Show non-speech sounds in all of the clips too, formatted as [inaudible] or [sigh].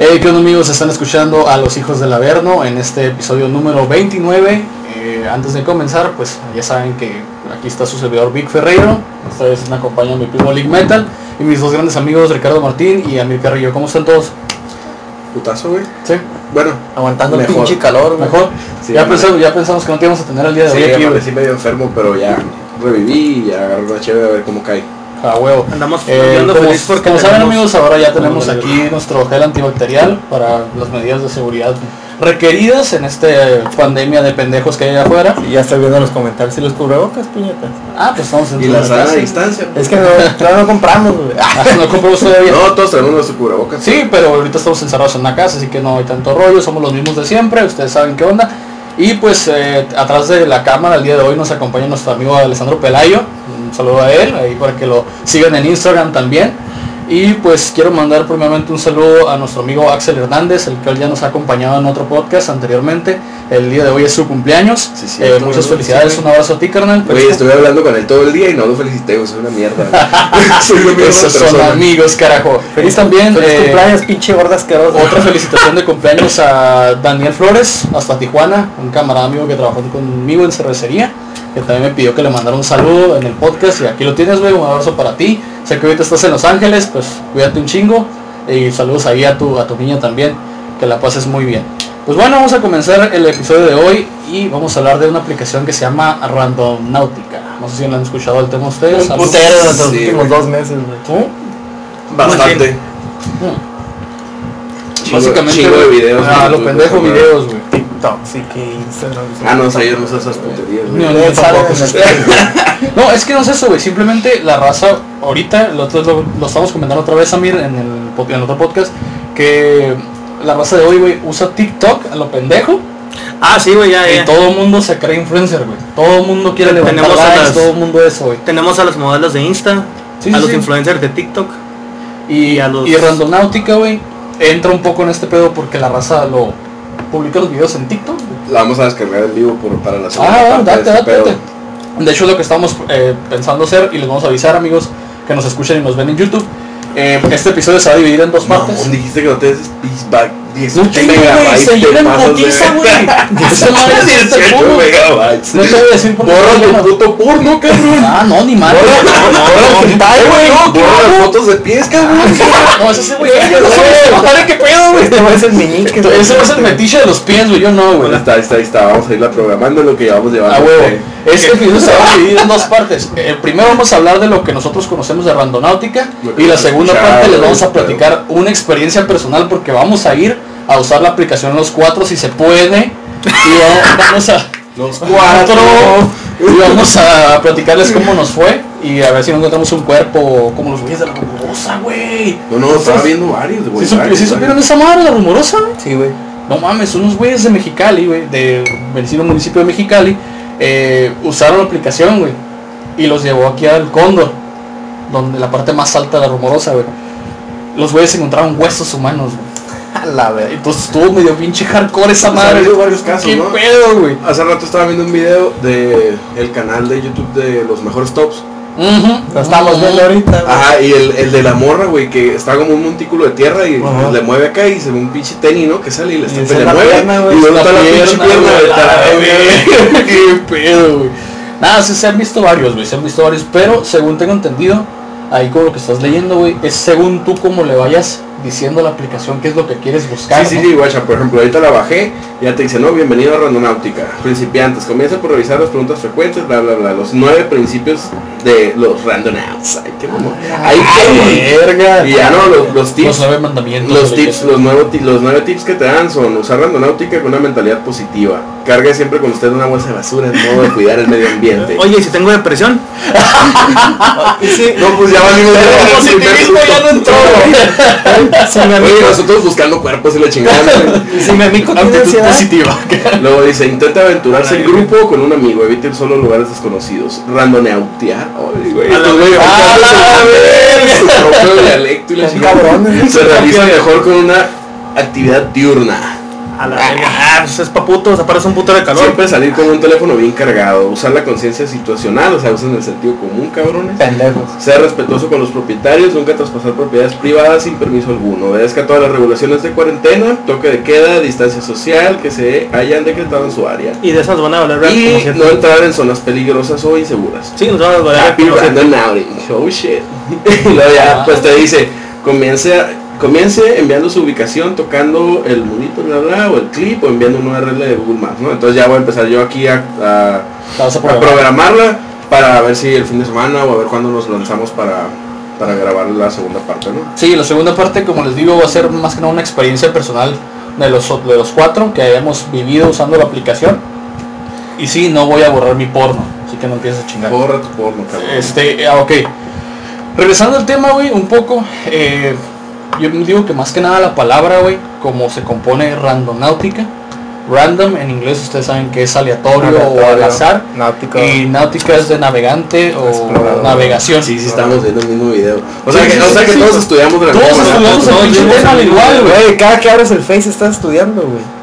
¿qué onda amigos? Están escuchando a los hijos del Averno en este episodio número 29. Eh, antes de comenzar, pues ya saben que aquí está su servidor Vic Ferreiro. Esta vez me acompaña mi primo League Metal y mis dos grandes amigos Ricardo Martín y Amir Carrillo. ¿Cómo están todos? Putazo, güey. ¿Sí? Bueno, Aguantando Mejor. el pinche calor, güey. ¿Mejor? Sí, ya, pensamos, ya pensamos que no te íbamos a tener el día de sí, hoy güey. amanecí medio enfermo, pero ya reviví y ya agarré una chévere a ver cómo cae. A huevo. Andamos Eh, ando como, feliz porque como saben amigos, ahora ya tenemos aquí nuestro gel antibacterial para las medidas de seguridad requeridas en esta pandemia de pendejos que hay allá afuera. Y ya estoy viendo los comentarios y los cubrebocas, puñetas. Ah, pues estamos en Y la sana distancia. Es que no, todavía no compramos, güey. [laughs] Ah, no compramos todavía. No, todos tenemos nuestro cubrebocas. Sí, pero ahorita estamos encerrados en la casa, así que no hay tanto rollo, somos los mismos de siempre, ustedes saben qué onda. Y pues eh, atrás de la cámara el día de hoy nos acompaña nuestro amigo Alessandro Pelayo, un saludo a él, ahí para que lo sigan en Instagram también. Y pues quiero mandar primeramente un saludo a nuestro amigo Axel Hernández, el que ya nos ha acompañado en otro podcast anteriormente. El día de hoy es su cumpleaños. Sí, Eh, cierto, muchas felicidades, sí, un abrazo a ti, carnal. Güey, estuve hablando con él todo el día y no lo felicité, soy una mierda. [laughs] [laughs] soy una mierda Esos de son amigos, carajo. Feliz también. Feliz eh, cumpleaños, pinche gorda asquerosa. Otra [laughs] felicitación de cumpleaños a Daniel Flores, hasta Tijuana, un camarada amigo que trabajó conmigo en cervecería, que también me pidió que le mandara un saludo en el podcast y aquí lo tienes, güey, un abrazo para ti. Sé que ahorita estás en Los Ángeles, pues cuídate un chingo y saludos ahí a tu, a tu niña también, que la pases muy bien. Pues bueno, vamos a comenzar el episodio de hoy y vamos a hablar de una aplicación que se llama Randonautica. No sé si lo han escuchado el tema ustedes. Un ¿Algo? putero en los Sí, últimos dos meses, güey. ¿Tú? Bastante. Chingo- Básicamente, de videos. Ah, en lo YouTube, pendejo güey. videos, güey. TikTok, sí que Instagram. Ah, no, ayer no usas esas puterías. No, tampoco. [laughs] es que no es eso, güey. Simplemente la raza, ahorita, lo, lo, lo estamos comentando otra vez, Amir, en el, en el otro podcast, que la raza de hoy, güey, usa TikTok a lo pendejo Ah, sí, güey, ya, y ya. todo el mundo se cree influencer, güey. Todo el mundo quiere levantar Tenemos a likes, las- todo el mundo eso, güey. Tenemos a los modelos de Insta, Sí, a sí, los sí. influencers de TikTok. Y, a los- y Randonáutica, güey, entra un poco en este pedo porque la raza lo publica los videos en TikTok. La vamos a descargar en vivo por, para la segunda Ah, parte de date, date, date. De hecho, es lo que estamos eh, pensando hacer y les vamos a avisar, amigos, que nos escuchen y nos ven en YouTube. Eh, este episodio se va a dividir en dos partes. Dijiste que no te des back 18 No tengo, güey, [laughs] megabytes. se te llena en pasas de- putiza, güey. Esa madre es este 18 puro. megabytes. No te voy a decir por qué Borra tu puto porno, cabrón. Ah, no, ni madre. Borra hentai, güey. Borra las fotos de pies, cabrón. No, ese es ese güey. No, qué pedo, güey. Este güey es el meñique. güey. Ese es el metiche de los pies, güey. Yo no, güey. Bueno, está, ahí está, ahí está. Vamos a irla programando lo que llevamos llevando. A huevo. Este episodio se va a dividir en dos partes. Eh, primero vamos a hablar de lo que nosotros conocemos de randonáutica y la segunda parte les vamos a platicar una experiencia personal porque vamos a ir a usar la aplicación los cuatro si se puede y va- vamos a Los [laughs] cuatro y vamos a platicarles cómo nos fue y a ver si no encontramos un cuerpo como los güeyes de la rumorosa, güey. No, no, estaba viendo varios, güey. ¿Sí, varios, sí supieron varios. esa madre, la rumorosa? güey? Sí, güey. No mames, unos güeyes de Mexicali, güey, de vecino municipio de Mexicali, eh, usaron la aplicación, güey, y los llevó aquí al Cóndor, donde la parte más alta de la rumorosa, güey. Los güeyes encontraron huesos humanos, güey. [laughs] A la verga. Entonces estuvo medio pinche hardcore esa ha madre. habido varios casos, ¿Qué ¿no? pedo, güey? Hace rato estaba viendo un video de el canal de YouTube de los mejores tops. Ujú. Lo estamos viendo ahorita, güey. Ajá, y el, el de la morra, güey, que está como un montículo de tierra y Ajá. le mueve acá y se ve un pinche tenis, ¿no? Que sale y le, Y está, se le la mueve pierna, güey. y luego está la pinche pierna, de. [laughs] Qué pedo, güey. Nada, sí se han visto varios, güey, se han visto varios, pero según tengo entendido, ahí con lo que estás leyendo, güey, es según tú como le vayas diciendo la aplicación qué es lo que quieres buscar. Sí, sí, ¿no? sí, guacha, por ejemplo, ahorita la bajé, ya te dice, no, bienvenido a Randonáutica. Principiantes, comienza por revisar las preguntas frecuentes, bla, bla, bla, los nueve principios de los randonauts. Ay, qué mamón. Ahí Ay, verga. Y ya no, los, los Los tips, nueve mandamientos. los tips, los, nuevos los nueve tips que te dan son usar Randonáutica con una mentalidad positiva. Cargue siempre con usted una bolsa de basura en modo de cuidar el medio ambiente. Oye, ¿y si tengo depresión? sí. [laughs] No, pues ya valimos Pero el positivismo ya no [laughs] entró. [laughs] Si Oye, nosotros buscando cuerpos y la chingada. [laughs] si mi amigo tiene positiva. Luego dice, intenta aventurarse en grupo o con un amigo, evite ir solo en lugares desconocidos. Randonautear. Ay, güey, A la estos güey, verga. ahorita A la hacen su propio dialecto y la Son chingada. cabrones, Se realiza mejor con una actividad diurna. A la verga. Ah, pues es pa' putos, aparece un puto de calor. Siempre salir con un teléfono bien cargado, usar la conciencia situacional, o sea, usen el sentido común, cabrones. Pendejos. Ser respetuoso con los propietarios, nunca traspasar propiedades privadas sin permiso alguno. Obedezca todas las regulaciones de cuarentena, toque de queda, distancia social que se hayan decretado en su área. Y de esas van a valer Y como no entrar en zonas peligrosas o inseguras. Sí, nos van a Happy siete. random outing. Oh shit. y luego ya, pues te dice, comience, a- comience enviando su ubicación, tocando el monito, bla, bla, o el clip, o enviando un URL de Google Maps, ¿no? Entonces ya voy a empezar yo aquí a, a- programarla para ver si el fin de semana o a ver cuándo nos lanzamos para, para grabar la segunda parte, ¿no? Sí, la segunda parte, como les digo, va a ser más que nada una experiencia personal de los, de los cuatro que hayamos vivido usando la aplicación. Y sí, no voy a borrar mi porno, así que no empieces a chingar. Borra tu porno, cabrón. Este, ah, ok. Regresando al tema, güey, un poco. eh, yo digo que más que nada la palabra, güey, como se compone randonáutica. Random en inglés ustedes saben que es aleatorio, o al azar. Náutico. Y náutica es de navegante o Explorador. navegación. Sí, sí, estamos viendo el mismo video. O Sí, sea que, sí, o sea sí, que sí. todos estudiamos de la Todos misma estudiamos el Todos pinche vimos tema al igual. Güey, cada que abres el Face estás estudiando, güey.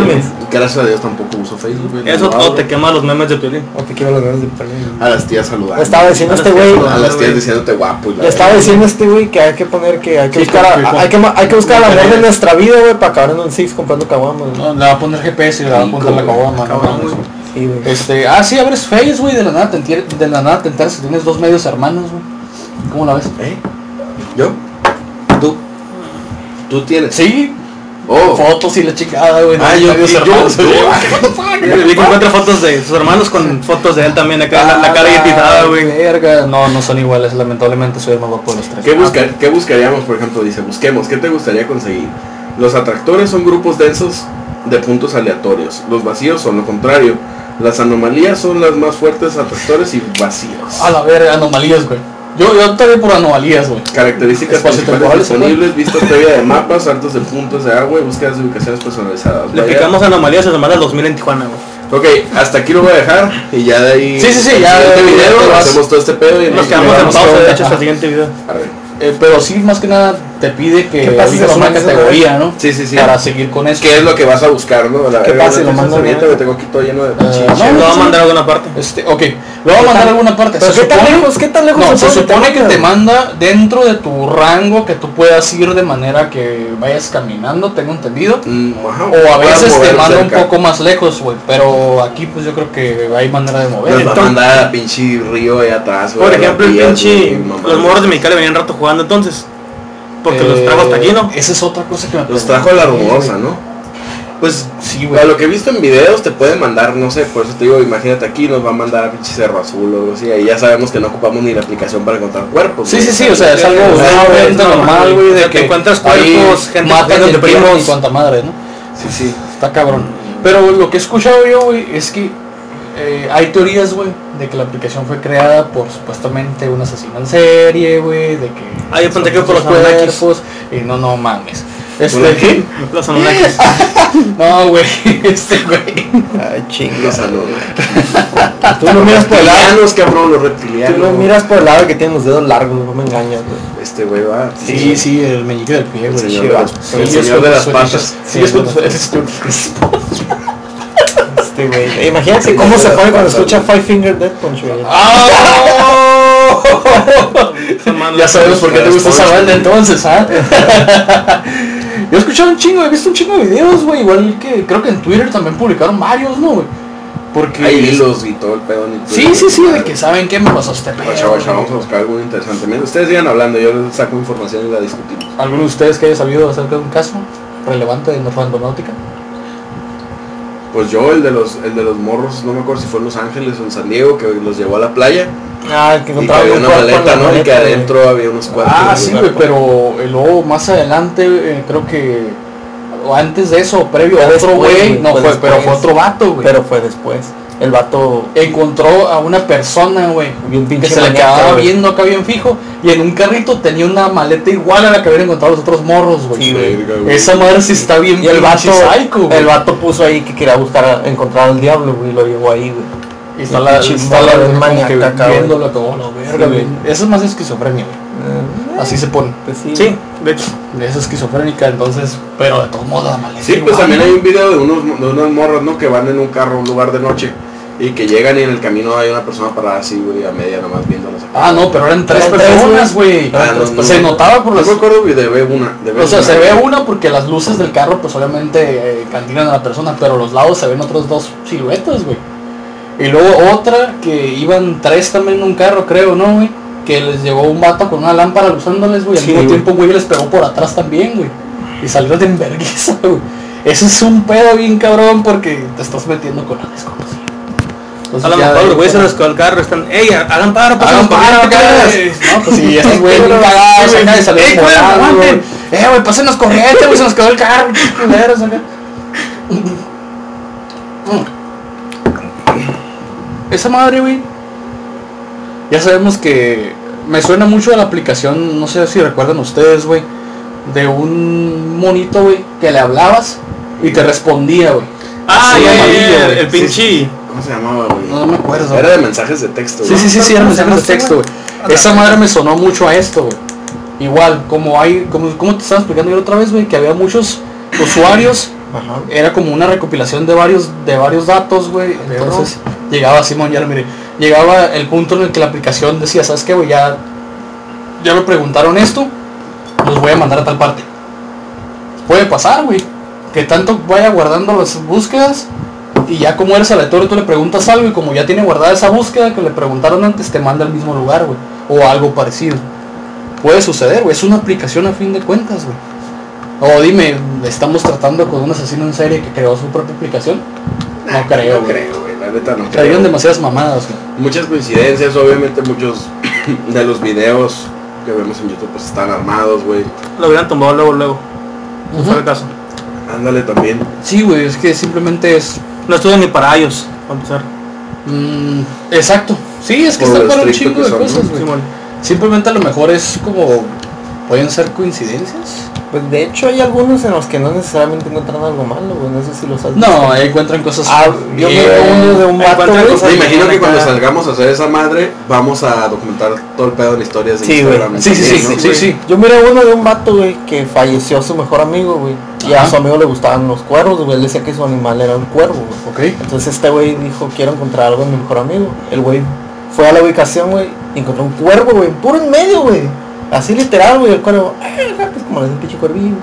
Mames. Gracias a Dios tampoco uso Facebook. güey, Eso no o te quema los memes de Piolín. O te quiero los ganas de perder. A las tías saludando. Le estaba diciendo a este güey. A las tías diciéndote guapo. y la Le estaba diciendo a este güey que hay que poner que hay que Sí, buscar, a- hay que, hay que buscar el amor de nuestra vida, güey, para acabar en un Six comprando caguamas. No, le va a poner GPS y le va a apuntar la caguama. Sí, güey. Este, ah, sí, abres Face, güey, de la nada te entier- de la nada te enteras que tienes dos medios hermanos, güey. ¿Cómo la ves? ¿Eh? ¿Yo? ¿Tú? ¿Tú tienes? Sí, Oh. fotos y la chingada, güey. de Ah, yo- hermanos, [laughs] encuentra fotos de sus hermanos con fotos de él también acá, la, la cara Ah, guetizada, güey. No, no son iguales, lamentablemente soy el más guapo de los tres. ¿Qué, busca- ¿Qué buscaríamos, por ejemplo? Dice, busquemos, ¿qué te gustaría conseguir? Los atractores son grupos densos de puntos aleatorios. Los vacíos son lo contrario. Las anomalías son las más fuertes atractores y vacíos. A la verga, anomalías, güey. Yo, yo optaría por anomalías, güey. Características principales disponibles, vistas previa de mapas, saltos de puntos de agua y búsquedas de ubicaciones personalizadas. Le Vaya- picamos anomalías a semana 2000 en Tijuana, güey. Ok, hasta aquí lo voy a dejar y ya de ahí... Sí, sí, sí, ya de- video hacemos todo este pedo y Nos quedamos en vamos a pausa, de hecho, hasta el siguiente video. A ver. Eh, pero sí, más que nada te pide que ¿Qué pasa si elijas lo una categoría, ¿no? Sí, sí, sí. Para seguir con eso. ¿Qué es lo que vas a buscar, no? La ¿Qué verga, pasa si una lo mando una- güey, tengo aquí todo lleno de pinche- no, Lo va a mandar a alguna parte. Este, ok, lo voy a mandar a alguna parte. Pero ¿qué tan lejos? ¿Qué tan lejos No, se se supone que te que manda, dentro de tu rango que tú puedas ir de manera que vayas caminando, tengo entendido. Mm, O a veces te manda un poco más lejos, güey. Pero aquí pues yo creo que hay manera de mover. Nos va a mandar a pinche río ahí atrás, güey. Por ejemplo, el pinche. Los morros de Mexicali venían rato jugando entonces. Porque los Eh, trajo hasta aquí, ¿no? Esa es otra cosa que me Los trajo la rumorosa, ¿no? Pues, Sí, a güey. lo que he visto en videos te puede mandar, no sé, por eso te digo, imagínate aquí nos va a mandar a pinche Cerro Azul o algo así, ahí ya sabemos que no ocupamos ni la aplicación para encontrar cuerpos. Sí, güey. sí, sí, o sea, es algo O sea, sumamente es normal, güey, de que encuentras cuerpos, gente matan de primos. y cuanta madre, ¿no? Sí, sí. Está cabrón. Pero lo que he escuchado yo, güey, es que eh, hay teorías, güey, de que la aplicación fue creada por supuestamente un asesino en serie, güey, de que... Ah, yo pensé que por los cuerpos, Y no, no mames. ¿Por Este, qué? [laughs] Los Anunnakis. [laughs] no, güey, [laughs] este, güey. Ay, chingo. Los saludos. Tú lo miras por el lado. reptilianos, cabrón, los Tú miras por el lado que tienen los dedos largos, no me engañas, güey. Este güey va. Sí, sí, el meñique del pie, El güey. señor Sí, el señor con de las patas. Sí, Sí, es tu- Este güey. Imagínate cómo se pone cuando escucha Five Finger Death Punch, güey. ¡Ah! [laughs] ya sabemos por qué te gusta esa banda entonces, ¿ah? [laughs] Yo he escuchado un chingo, he visto un chingo de videos, güey, igual que creo que en Twitter también publicaron varios, ¿no, güey? Porque... Hay hilos y todo el pedo. ni Sí, todo. sí, sí, de que saben qué me pasó este pedo. Güey. vamos a buscar algo interesante. Miren, Ustedes sigan hablando, yo les saco información y la discutimos. ¿Alguno de ustedes que haya sabido acerca de un caso relevante en randonáutica? Pues yo, el de los el de los morros, no me acuerdo si fue en Los Ángeles o en San Diego, que los llevó a la playa Ah, el que y que encontraba había un una maleta, ¿no? Y que güey. adentro había unos cuartos. Ah, sí, güey, pero eh, luego más adelante, eh, creo que... O antes de eso, previo, Fue otro güey, no fue pero fue otro vato, güey. Pero fue después. El vato encontró a una persona, güey, bien que se le quedaba güey. viendo acá bien fijo y en un carrito tenía una maleta igual a la que habían encontrado los otros morros, güey. Sí. Esa madre sí está bien Y el vato, psycho, el vato puso ahí que quería buscar encontrar al diablo, güey, y lo llevó ahí, güey. Y está la, está la viéndolo como la verga, güey. Eso es más esquizofrenia, güey. Eh, Así se pone. Pues sí. Sí, de hecho. Es esquizofrénica, entonces, pero de todos modos Sí, pues también hay un video de unos, de unos morros, ¿no? Que van en un carro a un lugar de noche y que llegan y en el camino hay una persona parada así, güey, a media nomás viéndolos. Ah, no, pero eran tres personas, güey. Ah, no, no, se no. notaba por No las... me acuerdo de una. De O sea, una. se ve una porque las luces del carro, pues obviamente eh, cantinan a la persona, pero a los lados se ven otros dos siluetas, güey. Y luego otra que iban tres también en un carro, creo, ¿no, güey? Que les llegó un vato con una lámpara usándoles, güey. Al Sí, mismo tiempo, güey les pegó por atrás también, güey. Y salieron de enverguiza, [laughs] güey. Eso es un pedo bien cabrón porque te estás metiendo con la desconocida. Entonces, A lo mejor de- los güeyes se quedó el carro, están, ey, hagan paro, Hagan paro. No, pues sí, estos güeyes bien cagados acá salieron Ey, aguanten. güey. Eh, güey, pásenos corriente, güey, se nos quedó el carro, qué culeros acá. Esa madre, güey. Ya sabemos que me suena mucho a la aplicación, no sé si recuerdan ustedes, güey, de un monito, güey, que le hablabas y te respondía, güey. Ah, ya, el pinche. ¿Cómo se llamaba, güey? No me acuerdo. Era de mensajes de texto, Sí, güey. sí, sí, sí, eran mensajes de texto, güey. Esa madre me sonó mucho a esto, güey. Igual, como hay, como, como te estaba explicando yo otra vez, güey, que había muchos usuarios, Ajá. era como una recopilación de varios, de varios datos, güey. Entonces, llegaba Simón, ya lo miré, llegaba el punto en el que la aplicación decía, ¿sabes qué, güey? Ya, ya me preguntaron esto, los voy a mandar a tal parte. Puede pasar, güey. Que tanto vaya guardando las búsquedas y ya como eres aleatorio tú le preguntas algo y como ya tiene guardada esa búsqueda que le preguntaron antes te manda al mismo lugar, güey. O algo parecido. Puede suceder, güey. Es una aplicación a fin de cuentas, güey. O dime, ¿estamos tratando con un asesino en serie que creó su propia aplicación? No creo, No creo, güey. La neta no Traían creo. demasiadas mamadas, güey. Muchas coincidencias, obviamente muchos [clears throat] de los videos que vemos en YouTube pues están armados, güey. Lo hubieran tumbado luego, luego. No Ujú. fue el caso. Ándale también. Sí, güey, es que simplemente es... No estuve ni para ellos, para empezar. mm, exacto. Sí, es que Por está lo para un chingo de son, cosas. Simplemente a lo mejor es como... Pueden ser coincidencias. Pues de hecho hay algunos en los que no necesariamente encuentran algo malo, güey. No sé si los has visto. No, ahí encuentran cosas... Ah, yo veo uno de un vato, encuentran güey. cosas Me imagino que cuando salgamos a hacer esa madre, vamos a documentar todo el pedo de historias de Sí, Instagram. güey. Sí, sí, sí, sí, sí. Yo miré uno de un vato, güey, que falleció su mejor amigo, güey. Y a su amigo le gustaban los cuervos, güey. Él decía que su animal era un cuervo, güey. Ok. Entonces este güey dijo, quiero encontrar algo en mi mejor amigo. El güey fue a la ubicación, güey, y encontró un cuervo, güey, puro en medio, güey. Así literal, güey, el cuervo, "Ay, acá", pues como le dice un pinche cuervillo.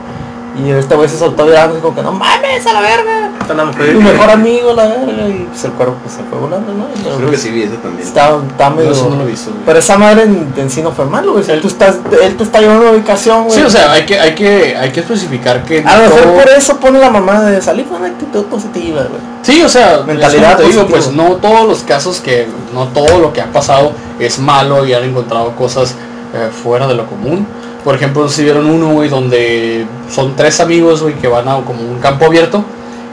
Y este güey se soltó llorando, y como que no mames a la verga. Está la mujer. Tu mejor amigo, la verga. Y pues el cuervo pues se fue volando, ¿no? Pero, Creo que sí vi ese también. Está, está medio... No, eso no lo. Pero esa madre en, en sí no fue malo, güey. O sea, tú estás, él te está llevando a una ubicación, güey. Sí, o sea, hay que, hay que, hay que especificar que a lo mejor todo- por eso pone la mamá de salir con una actitud positiva, güey. Sí, o sea, Mentalidad te digo, pues no todos los casos que, no todo lo que ha pasado es malo y han encontrado cosas eh, fuera de lo común. Por ejemplo, si vieron uno, güey, donde son tres amigos, güey, que van a como un campo abierto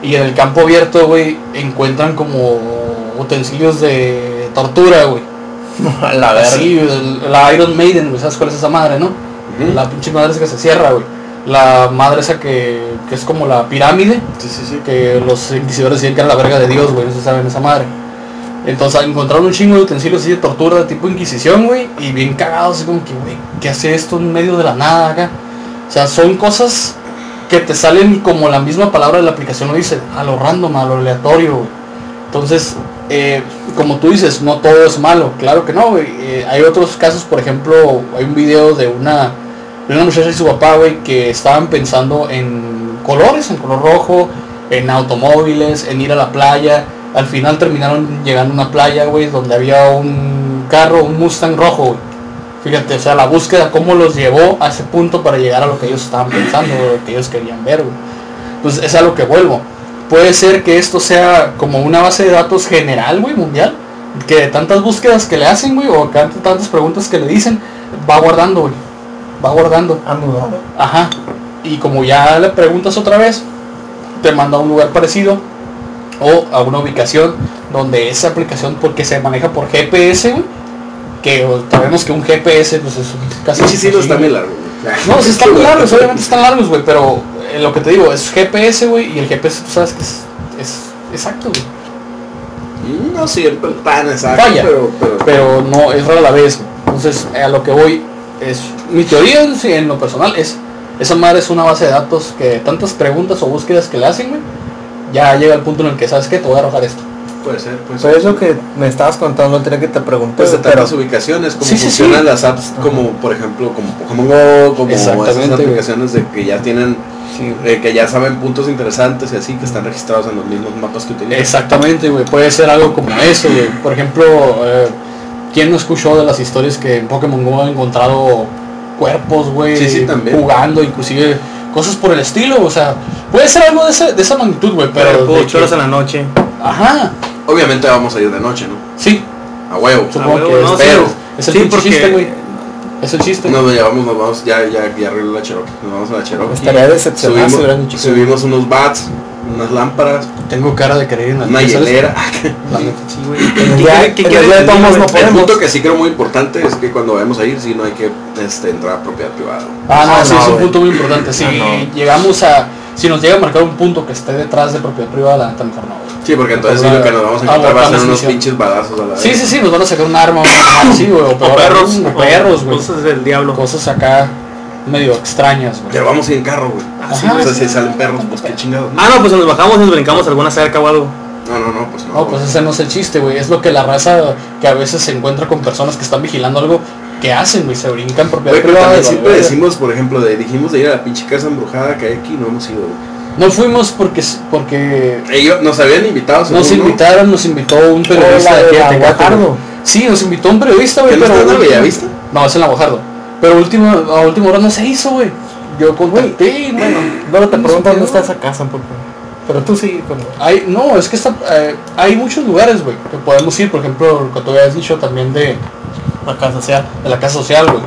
y en el campo abierto, güey, encuentran como utensilios de tortura, güey. [laughs] La el- la Iron Maiden, güey, ¿sabes cuál es esa madre, no? La pinche madre esa que se cierra, güey. La madre esa que, que es como la pirámide, Sí, sí, sí. que los inquisidores decían que era la verga de Dios, güey, no se saben esa madre. Entonces encontraron un chingo de utensilios así de tortura de tipo inquisición, güey, y bien cagados, así como que, güey, ¿qué hace esto en medio de la nada acá? O sea, son cosas que te salen como la misma palabra de la aplicación lo dice, a lo random, a lo aleatorio, güey. Entonces, eh, como tú dices, no todo es malo, claro que no, güey. Eh, hay otros casos, por ejemplo, hay un video de una, de una muchacha y su papá, güey, que estaban pensando en colores, en color rojo, en automóviles, en ir a la playa. Al final terminaron llegando a una playa, güey, donde había un carro, un Mustang rojo, güey. Fíjate, o sea, la búsqueda, cómo los llevó a ese punto para llegar a lo que ellos estaban pensando, lo que ellos querían ver, güey. Entonces, es a lo que vuelvo. Puede ser que esto sea como una base de datos general, güey, mundial. Que de tantas búsquedas que le hacen, güey, o que tantas preguntas que le dicen, va guardando, güey. Va guardando. Anudado. Ajá. Y como ya le preguntas otra vez, te manda a un lugar parecido o a una ubicación donde esa aplicación, porque se maneja por GPS, que sabemos que un GPS pues es casi Sí, sí, no está muy largo. No, sí están [laughs] largos, obviamente están largos, güey, pero eh, lo que te digo es GPS, güey, y el GPS tú sabes que es, es exacto, güey. Mm, No siempre tan exacto, Vaya. pero, pero, Pero no, es rara la vez, güey. Entonces, a lo que voy es mi teoría en, en lo personal es, esa madre es una base de datos que tantas preguntas o búsquedas que le hacen, güey, ya llega el punto en el que sabes que te voy a arrojar esto. Puede ser, puede Pues ser. es lo que me estabas contando antes que te pregunté. Pues de pero tantas ubicaciones, como Sí, sí, funcionan sí. las apps, como por ejemplo, como Pokémon Go, como esas aplicaciones de que ya tienen, sí, eh, que ya saben puntos interesantes y así, que están registrados en los mismos mapas que utilizan. Exactamente, güey, puede ser algo como eso, güey. Por ejemplo, eh, ¿quién no escuchó de las historias que en Pokémon Go ha encontrado cuerpos, güey, Sí, sí, también. jugando, inclusive cosas por el estilo? O sea, puede ser algo de, ese- de esa magnitud, güey, pero... Pero de ocho horas que- en la noche. Ajá, Obviamente vamos a ir de noche, ¿no? sí, A huevo. supongo huevo, que no, es, sí, pero es el sí, porque- chiste, güey. Es el chiste. Nos llevamos, nos vamos, ya, ya, ya arregló la Cherokee. Nos vamos a la Cherokee. estaría decepcionado si Subimos, subimos unos bats, unas lámparas, Tengo cara de querer ir en las una hielera. [laughs] La neta. Sí, güey. En el no punto que sí creo muy importante es que cuando vayamos a ir, sí no hay que este, entrar a propiedad privada. Ah, no, Ah, sí, no, es un punto muy importante. Si Ah, no. llegamos a... Si nos llega a marcar un punto que esté detrás de propiedad privada, la neta mejor no. Sí, porque entonces sí, lo que nos vamos a encontrar va a ser unos pinches balazos a la vez. Sí, sí, sí, nos van a sacar un arma, así, güey, o, perros. o perros, güey. Cosas del diablo. Cosas acá medio extrañas, güey. Pero vamos a ir en carro, güey. Ajá, o sea, sí. si salen perros, pues qué chingados. Ah, no, pues nos bajamos y nos brincamos alguna cerca o algo. No, no, no, pues no. No, pues ese no es el chiste, güey. Es lo que la raza que a veces se encuentra con personas que están vigilando algo que hacen, güey. Se brincan propiedad Güey, pero siempre decimos, por ejemplo, de, dijimos de ir a la pinche casa embrujada que hay aquí, no hemos ido. güey. No fuimos porque porque Ellos nos habían invitado, nos invitaron, nos invitó un periodista de de aquí. Guajardo. Sí, nos invitó un periodista, güey, ¿Que no pero en la Bellavista? No, es en la Guajardo. Pero último, a última hora no se hizo, güey. Yo contacté, bueno, te no preguntan se dónde está esa casa, por favor. Pero tú sigue con... Hay, no, es que está, eh, hay muchos lugares, güey, que podemos ir. Por ejemplo, lo que tú habías dicho también de la casa social, de la casa social, güey.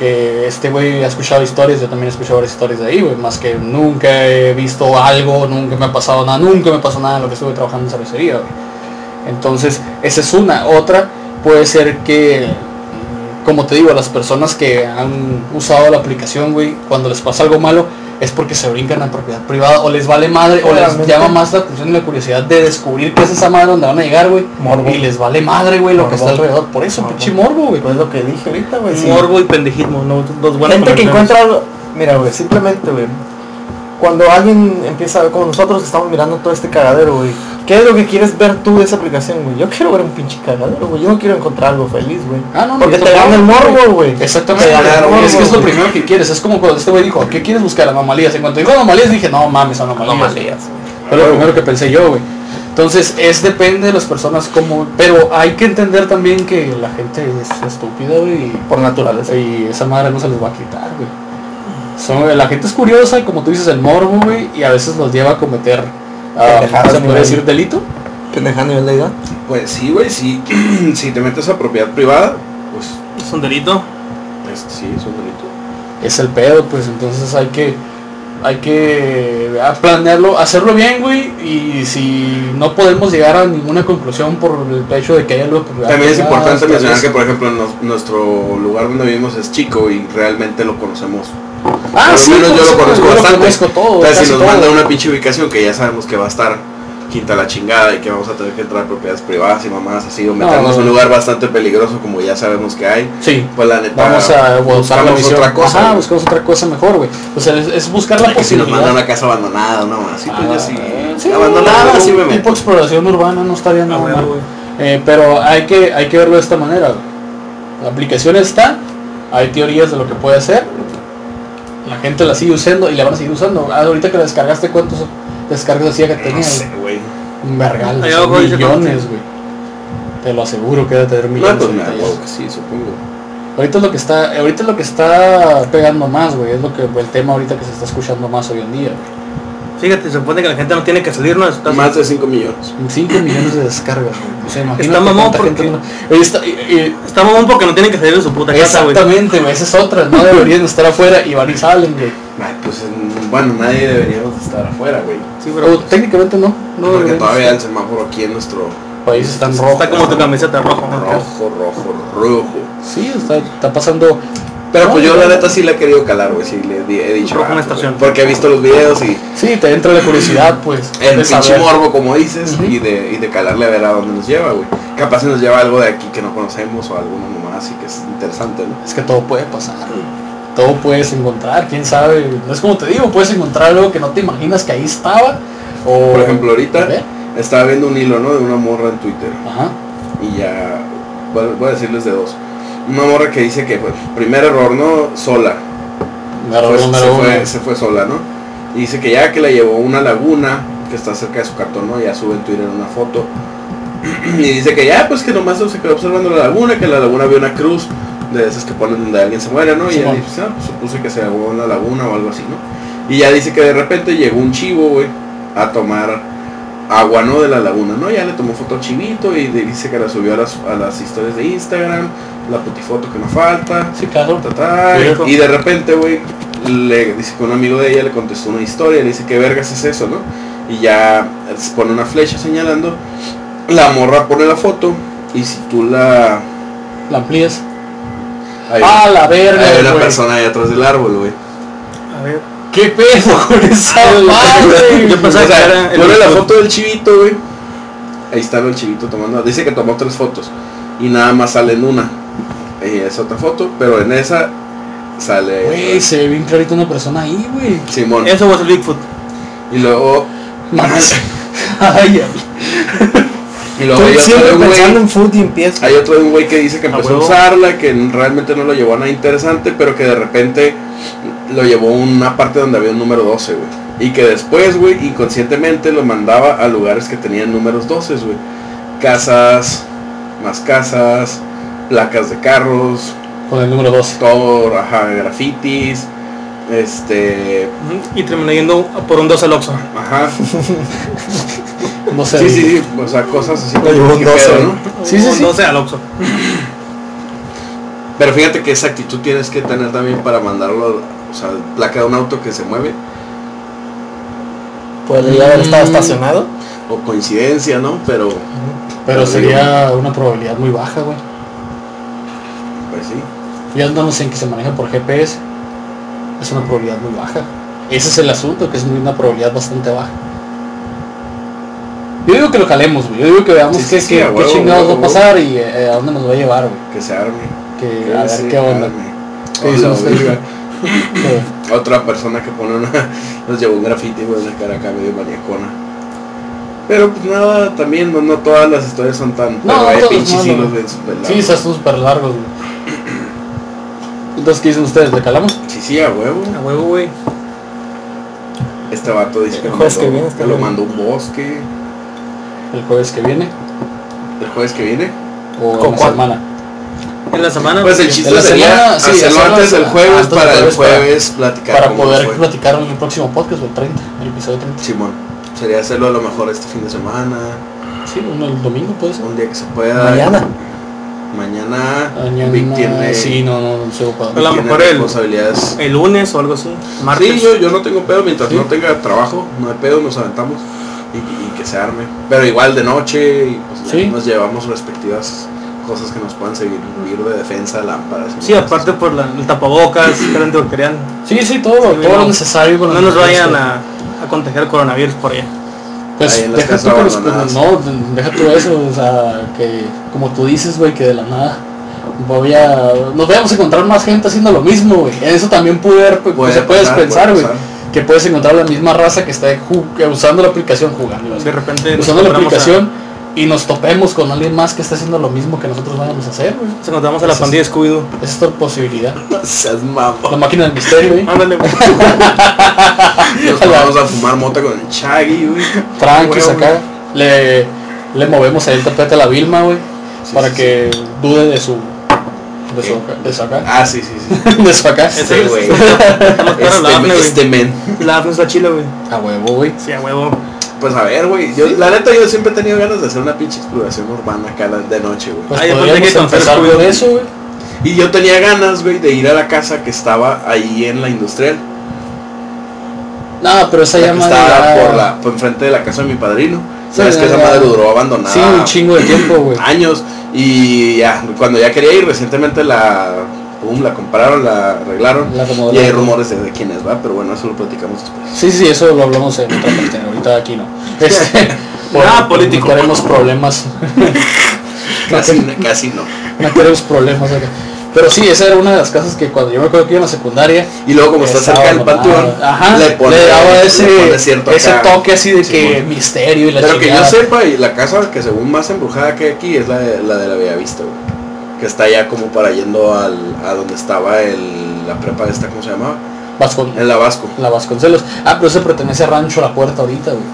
Que este güey ha escuchado historias, yo también he escuchado varias historias de ahí, güey. Más que nunca he visto algo, nunca me ha pasado nada, nunca me pasó nada en lo que estuve trabajando en cervecería, güey. Entonces, esa es una. Otra puede ser que, como te digo, las personas que han usado la aplicación, güey, cuando les pasa algo malo, es porque se brincan a propiedad privada o les vale madre o les llama más la atención y la curiosidad de descubrir qué es esa madre donde van a llegar, güey. Morbo. Y les vale madre, güey, lo que está alrededor. Por eso, pinche morbo, güey. Pues lo que dije ahorita, güey. sí. Morbo y pendejismo, no, dos buenas Gente que encuentra algo... Mira, güey, simplemente, güey. Cuando alguien empieza a ver, como nosotros estamos mirando todo este cagadero, güey. ¿Qué es lo que quieres ver tú de esa aplicación, güey? Yo quiero ver un pinche cagadero, güey. Yo no quiero encontrar algo feliz, güey. Ah, no, no, Porque te gana el morbo, güey. Exactamente, morbo, es que es lo primero que quieres. Es como cuando este güey dijo, ¿qué quieres buscar? Anomalías. En cuanto dijo anomalías dije, no mames, anomalías. Anomalías. Fue lo primero que pensé yo, güey. Entonces, es depende de las personas como... Pero hay que entender también que la gente es estúpida, güey. Por naturaleza. Y esa madre no se les va a quitar, güey. Son, la gente es curiosa, como tú dices, el morbo, güey, y a veces los lleva a cometer, ah, ¿se a puede decir delito? Pendeja a nivel de edad. Pues sí, güey, sí. [clears throat] si te metes a propiedad privada, pues Es un delito. es- sí, es un delito. Es el pedo, pues entonces hay que hay que ah, planearlo, hacerlo bien, güey, y si no podemos llegar a ninguna conclusión por el hecho de que hay algo que También es importante mencionar que, por ejemplo, nuestro lugar donde vivimos es chico y realmente lo conocemos. Ah, Por lo sí, menos yo lo supuesto, conozco yo lo bastante. conozco todo, si nos todo. manda una pinche ubicación que ya sabemos que va a estar quinta la chingada y que vamos a tener que entrar a propiedades privadas y mamás así, o meternos no. en un lugar bastante peligroso como ya sabemos que hay, Sí, pues la neta vamos a buscar otra cosa. Ajá, buscamos otra cosa mejor, güey. O sea, es, es buscar la [laughs] que si nos posibilidad. mandan a una casa abandonada, no más. Sí, pues Ah, yo sí. sí, abandonada, un sí me tipo meto. exploración urbana no estaría Ah, nada mal. güey. Eh, pero hay que, hay que verlo de esta manera. La aplicación está, hay teorías de lo que puede hacer. La gente la sigue usando y la van a seguir usando. Ah, ahorita que la descargaste, ¿cuántos descargas hacía que tenía? No sé, güey. Un vergal, millones, güey. Te lo aseguro que debe tener No, millones. pues me ahorita ya. hago que sí, supongo. Ahorita es lo que está, ahorita es lo que está pegando más, güey. Es lo que el tema ahorita que se está escuchando más hoy en día. güey. Fíjate, se supone que la gente no tiene que salir, ¿no? de su casa. Más de 5 millones. 5 millones de descargas, güey. O sea, imagínate Está mamón porque- gente no- está- y- y- Está mamón porque no tienen que salir de su puta casa, güey. Exactamente, güey, esa es otra, no deberían estar afuera y van y salen, güey. Pues bueno, nadie deberíamos de estar afuera, güey. Sí, Pero pero técnicamente no, no Porque deberían todavía estar. el semáforo aquí en nuestro país está en rojo. está como tu camiseta rojo. rojo, rojo, rojo. Sí, está, está pasando. Pero No, pues yo la neta sí le he querido calar, güey, sí le he dicho. Ah, una. Porque he visto los videos y Sí, te entra la curiosidad, pues. el pinche saber. morbo, como dices, y, de, y de calarle a ver a dónde nos lleva, güey. Capaz si nos lleva algo de aquí que no conocemos o alguna mamada así que es interesante, ¿no? Es que todo puede pasar. Todo puedes encontrar, quién sabe. No es como te digo, puedes encontrar algo que no te imaginas que ahí estaba. O, Por ejemplo, ahorita estaba viendo un hilo, ¿no? De una morra en Twitter. Ajá. y ya voy a decirles de dos. Una morra que dice que, pues, primer error, ¿no? Sola. Error Fue- número se, uno. fue, se fue sola, ¿no? Y dice que ya que la llevó a una laguna que está cerca de su cartón, ¿no? Ya sube en Twitter una foto. [clears throat] y dice que ya, pues que nomás se quedó observando la laguna, que en la laguna había una cruz de esas que ponen donde alguien se muere, ¿no? Y ella Simón. dice, ah, pues supuse que se ahogó en la laguna o algo así, ¿no? Y ya dice que de repente llegó un chivo, güey, a tomar agua, ¿no? De la laguna, ¿no? Ya le tomó foto al chivito y dice que la subió a las, a las historias de Instagram, la putifoto que no falta, Sí, claro. ta, ta, y de repente, güey, le dice que un amigo de ella le contestó una historia, le dice, ¿qué vergas es eso, no? Y ya se pone una flecha señalando, la morra pone la foto, y si tú la... La amplías. Ah, la verga, hay una güey. persona ahí atrás del árbol, güey. A ver. ¿Qué pedo [laughs] con esa madre? yo O pensaba que sea, era el pone la foto del chivito, güey. Ahí está el chivito tomando. Dice que tomó tres fotos. Y nada más sale en una. Y es otra foto, pero en esa sale Güey, se ve bien clarito una persona ahí, güey. Simón. Eso fue el Bigfoot. Y luego. [laughs] Ay. Y luego hay otro, de siempre un güey, pensando en food y empiezo. hay otro de un güey que dice que A empezó a huevo. usarla, que realmente no lo llevó a nada interesante, pero que de repente lo llevó a una parte donde había un número 12, güey. Y que después, güey, inconscientemente lo mandaba a lugares que tenían números 12, güey. Casas, más casas, placas de carros, Con el número 12. todo, ajá, grafitis, este, Y terminó yendo por un 2 al Oxxo. ajá, [laughs] No sé. sí, sí, sí, o sea, cosas así Lo llevó un ¿qué 12, pedo, güey. ¿no? Sí, sí, Un sí. 12 al Oxxo. Pero fíjate que esa actitud tienes que tener también para mandarlo, o sea, placa de un auto que se mueve, Podría haber estado Mm. estacionado. o coincidencia, ¿no? Pero, Pero sería una probabilidad muy baja, güey. pues sí. Ya no sé en que se maneja por GPS. Es una probabilidad muy baja. Ese es el asunto, que es una probabilidad bastante baja. Yo digo que lo calemos, güey. Yo digo que veamos Sí, qué, sí, qué- qué chingados huevo, va a pasar y eh, a dónde nos va a llevar, güey. Que se arme. Que, que a ver se qué onda. arme. ¿Qué [laughs] Otra persona que pone una, nos llevó un grafiti, güey, una cara acá medio maniacona. Pero pues nada, también no, no todas las historias son tan... No, pero hay pinches súper Sí, largos. esas son súper largos, güey. Entonces, ¿qué dicen ustedes? ¿Le calamos? Sí, sí, a huevo. A huevo, güey. Este vato dice que El jueves mandó, que viene está que lo mandó un bosque. El jueves que viene El jueves que viene. o ¿Con en la semana. En la semana. Pues el chiste la sería semana, sí, hacerlo hacerlo antes del jueves para el jueves para- platicar Para poder fue. platicar en el próximo podcast, o el 30, el episodio 30. Simón. Sería hacerlo a lo mejor este fin de semana. Sí, uno el domingo puede ser. Un día que se pueda. Mañana. Mañana. Mañana, Vic tiene, sí, no, no, no sé. A lo mejor el- responsabilidades. El lunes o algo así. Martes. Sí, yo, yo no tengo pedo mientras Sí. no tenga trabajo, no hay pedo, nos aventamos y, y que se arme. Pero igual de noche y pues, Sí. nos llevamos respectivas cosas que nos puedan servir de defensa, lámparas. y Sí, aparte por la, el tapabocas, [clears throat] gel antibacterial. Sí, sí, todo, Sí, todo no. lo necesario. con No nos vayan a, a contagiar coronavirus por allá. Pues Ahí en deja tú los- abandonadas. no, deja tú eso, o sea, que como tú dices, güey, que de la nada voy a, nos vayamos a encontrar más gente haciendo lo mismo, güey. Eso también puede, pues, Puede se puedes pasar, pensar, güey, que puedes encontrar la misma raza que está usando la aplicación jugando. De repente usando la aplicación y nos topemos con alguien más que está haciendo lo mismo que nosotros vamos a hacer, güey. a, nos encontramos a la pandilla Scooby-Doo. Esa es otra posibilidad. [laughs] Seas La mamón. máquina del misterio, güey. Ándale, güey. [laughs] Nos vamos a fumar mota con el Chaggy, güey. Tranquis acá. Le, le movemos ahí el tapete a la Vilma, güey. Sí, para sí, que dude de su. De su, acá- de su acá. Ah, sí, sí, sí. [laughs] De su acá. Este güey. La Este, güey. este men. La está chila, güey. A huevo, güey. Sí, a huevo. Pues a ver, güey. Yo, la neta, yo siempre he tenido ganas de hacer una pinche exploración urbana acá la- de noche, güey. Pues Ay, aparte podríamos que con empezar Fer con eso, güey. Y yo tenía ganas, güey, de ir a la casa que estaba ahí en la industrial. No, pero esa La llama estaba por la, por enfrente de la casa de mi padrino. Sabes Sí, que esa ya. madre duró abandonada Sí, un chingo de tiempo, güey. [clears throat] años. Y ya, cuando ya quería ir, recientemente la, pum, la compraron, la arreglaron. La Y hay rumores de, de quién es, va, pero bueno, eso lo platicamos después. Sí, sí, eso lo hablamos en otra parte. Ahorita aquí no. [laughs] Este, Ah, político. Tenemos problemas. [laughs] Casi, casi no. no queremos problemas acá. Pero sí, esa era una de las casas que cuando yo me acuerdo que iba en la secundaria, Y luego como está cerca del panteón, le, le, daba le ese, pone cierto ese toque así de que misterio y la Pero que yo sepa, y la casa que según más embrujada que hay aquí es la de la, de la Bellavista, güey. Que está ya como para yendo al, a donde estaba el, la prepa esta, ¿cómo se llamaba? Vascon- En la Vasco. la Vasconcelos. Ah, pero ese pertenece a Rancho La Puerta ahorita, güey.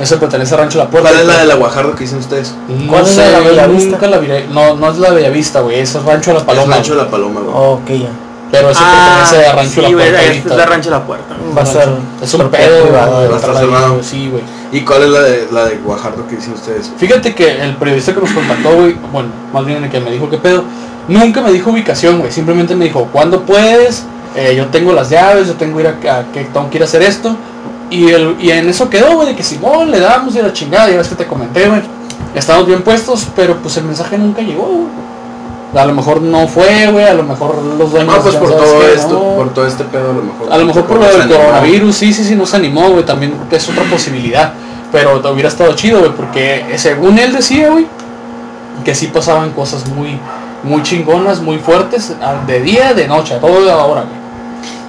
Ese pertenece a Rancho La Puerta. ¿Cuál es la de la Guajardo que dicen ustedes? No ¿Cuál es sé, la de la Bellavista? nunca la viré. No, no es la Bellavista, güey. Ese es Rancho La Es Paloma. Rancho de la Paloma, güey. Oh, ok, ya. Pero ese pertenece a Rancho La Ah, sí, güey, Puerta es ahorita. de Rancho La Puerta. Va a ser Es un pedo, va a estar cerrado. Sí, güey. ¿Y cuál es la de la de Guajardo que dicen ustedes? Fíjate que el periodista que nos contactó, güey, bueno, más bien el que me dijo qué pedo, nunca me dijo ubicación, güey. Simplemente me dijo, ¿cuándo puedes? Eh, yo tengo las llaves, yo tengo ir a, a que tengo que ir a hacer esto. Y, el, y en eso quedó, güey, de que Simón le damos y la chingada, ya ves que te comenté, güey. Estamos bien puestos, pero pues el mensaje nunca llegó, güey. A lo mejor no fue, güey, a lo mejor los dueños... No, pues ya por sabes todo esto, no. por todo este pedo a lo mejor. A lo mejor por lo se del coronavirus, sí, sí, sí, nos animó, güey, también es otra posibilidad. Pero te hubiera estado chido, güey, porque eh, según él decía, güey, que sí pasaban cosas muy, muy chingonas, muy fuertes, a- de día, de noche, a toda hora, güey.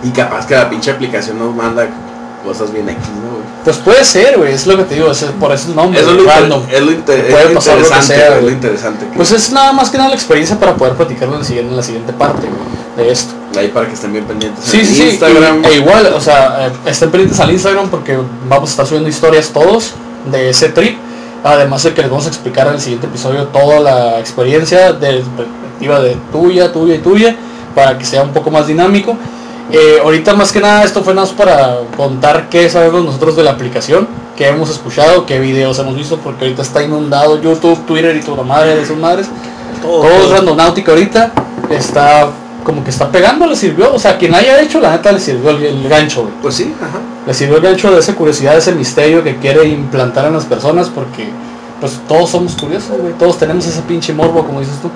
Y capaz que la pinche aplicación nos manda cosas bien X, ¿no, güey? Pues puede ser, güey, es lo que te digo, es, por eso el nombre, Eso es lo, random. es lo, inter- Puede pasar lo que interesante, sea, es lo interesante. Pues es nada más que nada la experiencia para poder platicarlo en, el siguiente- en la siguiente parte de esto. Ahí para que estén bien pendientes. Sí, en sí, sí. Instagram. y- e igual, o sea, eh, estén pendientes al Instagram porque vamos a estar subiendo historias todos de ese trip. Además de que les vamos a explicar en el siguiente episodio toda la experiencia de perspectiva de tuya, tuya y tuya, para que sea un poco más dinámico. Eh, ahorita más que nada esto fue nada más para contar qué sabemos nosotros de la aplicación, qué hemos escuchado, qué videos hemos visto, porque ahorita está inundado YouTube, Twitter y toda madre de sus madres. Todo es randonáutica ahorita. Está como que está pegando, le sirvió. O sea, quien haya hecho, la neta le sirvió el, el gancho, güey. Pues sí, ajá. Le sirvió el gancho de esa curiosidad, de ese misterio que quiere implantar en las personas porque pues todos somos curiosos, güey. Todos tenemos ese pinche morbo, como dices tú.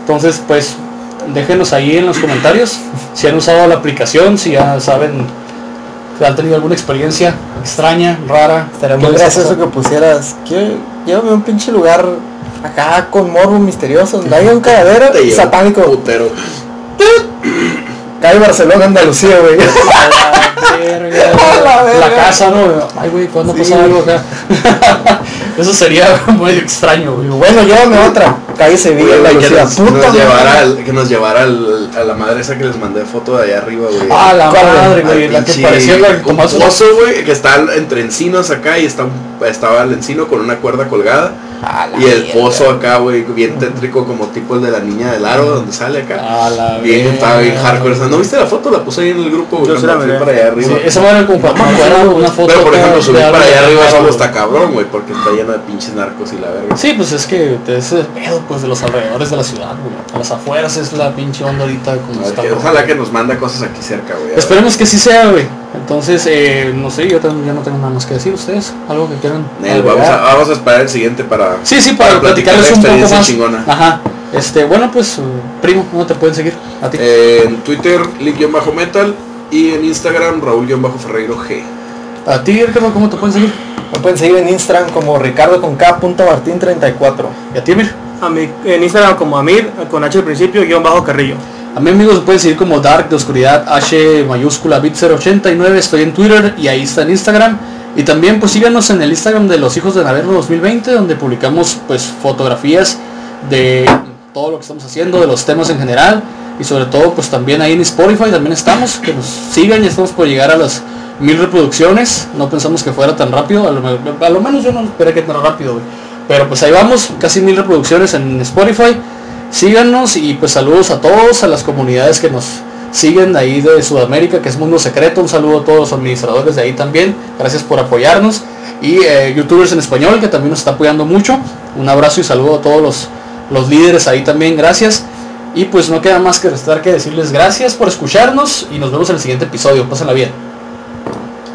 Entonces, pues, déjenos ahí en los comentarios si han usado la aplicación, si ya saben, si han tenido alguna experiencia extraña, rara. Estaría ¿Qué muy gracioso que pusieras, "Quiero- llévame a un pinche lugar acá con morbo misterioso, donde haya un cagadero satánico. Putero. Cae Barcelona, Andalucía, güey. A la verga. A la verga. La casa, ¿no? Ay, güey, ¿cuándo Sí. pasa algo acá? [laughs] Eso sería [laughs] muy extraño, güey. bueno, llévame otra. Calle Sevilla, Güey, que Andalucía. nos, Puta nos llevara al- que nos llevara al- a la madre esa que les mandé foto de allá arriba, güey. Ah, la ¿Cuál, madre, güey, la que parecía la que un pozo, güey, que está entre encinos acá y está estaba el encino con una cuerda colgada y el mierda. pozo acá, güey, bien tétrico como tipo el de la niña del aro donde sale acá. La Bien, verga. estaba bien hardcore. ¿No viste la foto? La puse ahí en el grupo, güey, Yo la miré. para allá Sí, esa madre como para una foto. Pero por ejemplo, subir para allá arriba solo está cabrón, güey, porque está lleno de pinches narcos y la verga. Sí, pues es que te- ese pedo pues de los alrededores de la ciudad, güey. A las afueras es la pinche onda ahorita como está. que- ojalá que nos manda cosas aquí cerca, güey. Esperemos que sí sea, güey. Entonces, eh, no sé, yo, tam- yo no tengo nada más que decir. ¿Ustedes? ¿Algo que quieran? Nel, vamos, a, agregar? vamos a esperar el siguiente para... Sí, sí, para, para platicar platicarles la un poco más. chingona. Ajá. Este, bueno, pues, primo, ¿cómo te pueden seguir? A ti. Eh, en Twitter, Lick-Metal y en Instagram, Raúl-Ferreiro G. A ti, Ricardo, ¿cómo te pueden seguir? Me pueden seguir en Instagram como Ricardo con K. Martín 34. Y a ti, Mir. A mí, en Instagram como Amir, con H al principio, guion bajo Carrillo. A mí amigos me pueden seguir como Dark de Oscuridad H mayúscula bit 089, estoy en Twitter y ahí está en Instagram. Y también pues síganos en el Instagram de los hijos de Naverno 2020 donde publicamos pues fotografías de todo lo que estamos haciendo, de los temas en general y sobre todo pues también ahí en Spotify también estamos, que nos sigan y estamos por llegar a las mil reproducciones, no pensamos que fuera tan rápido, a lo, menos yo no esperé que tan rápido, güey. pero pues ahí vamos, casi mil reproducciones en Spotify. Síganos y pues saludos a todos, a las comunidades que nos siguen ahí de Sudamérica, que es Mundo Secreto. Un saludo a todos los administradores de ahí también. Gracias por apoyarnos. Y eh, youtubers en español, que también nos está apoyando mucho. Un abrazo y saludo a todos los, los líderes ahí también. Gracias. Y pues no queda más que restar que decirles gracias por escucharnos y nos vemos en el siguiente episodio. Pásenla bien.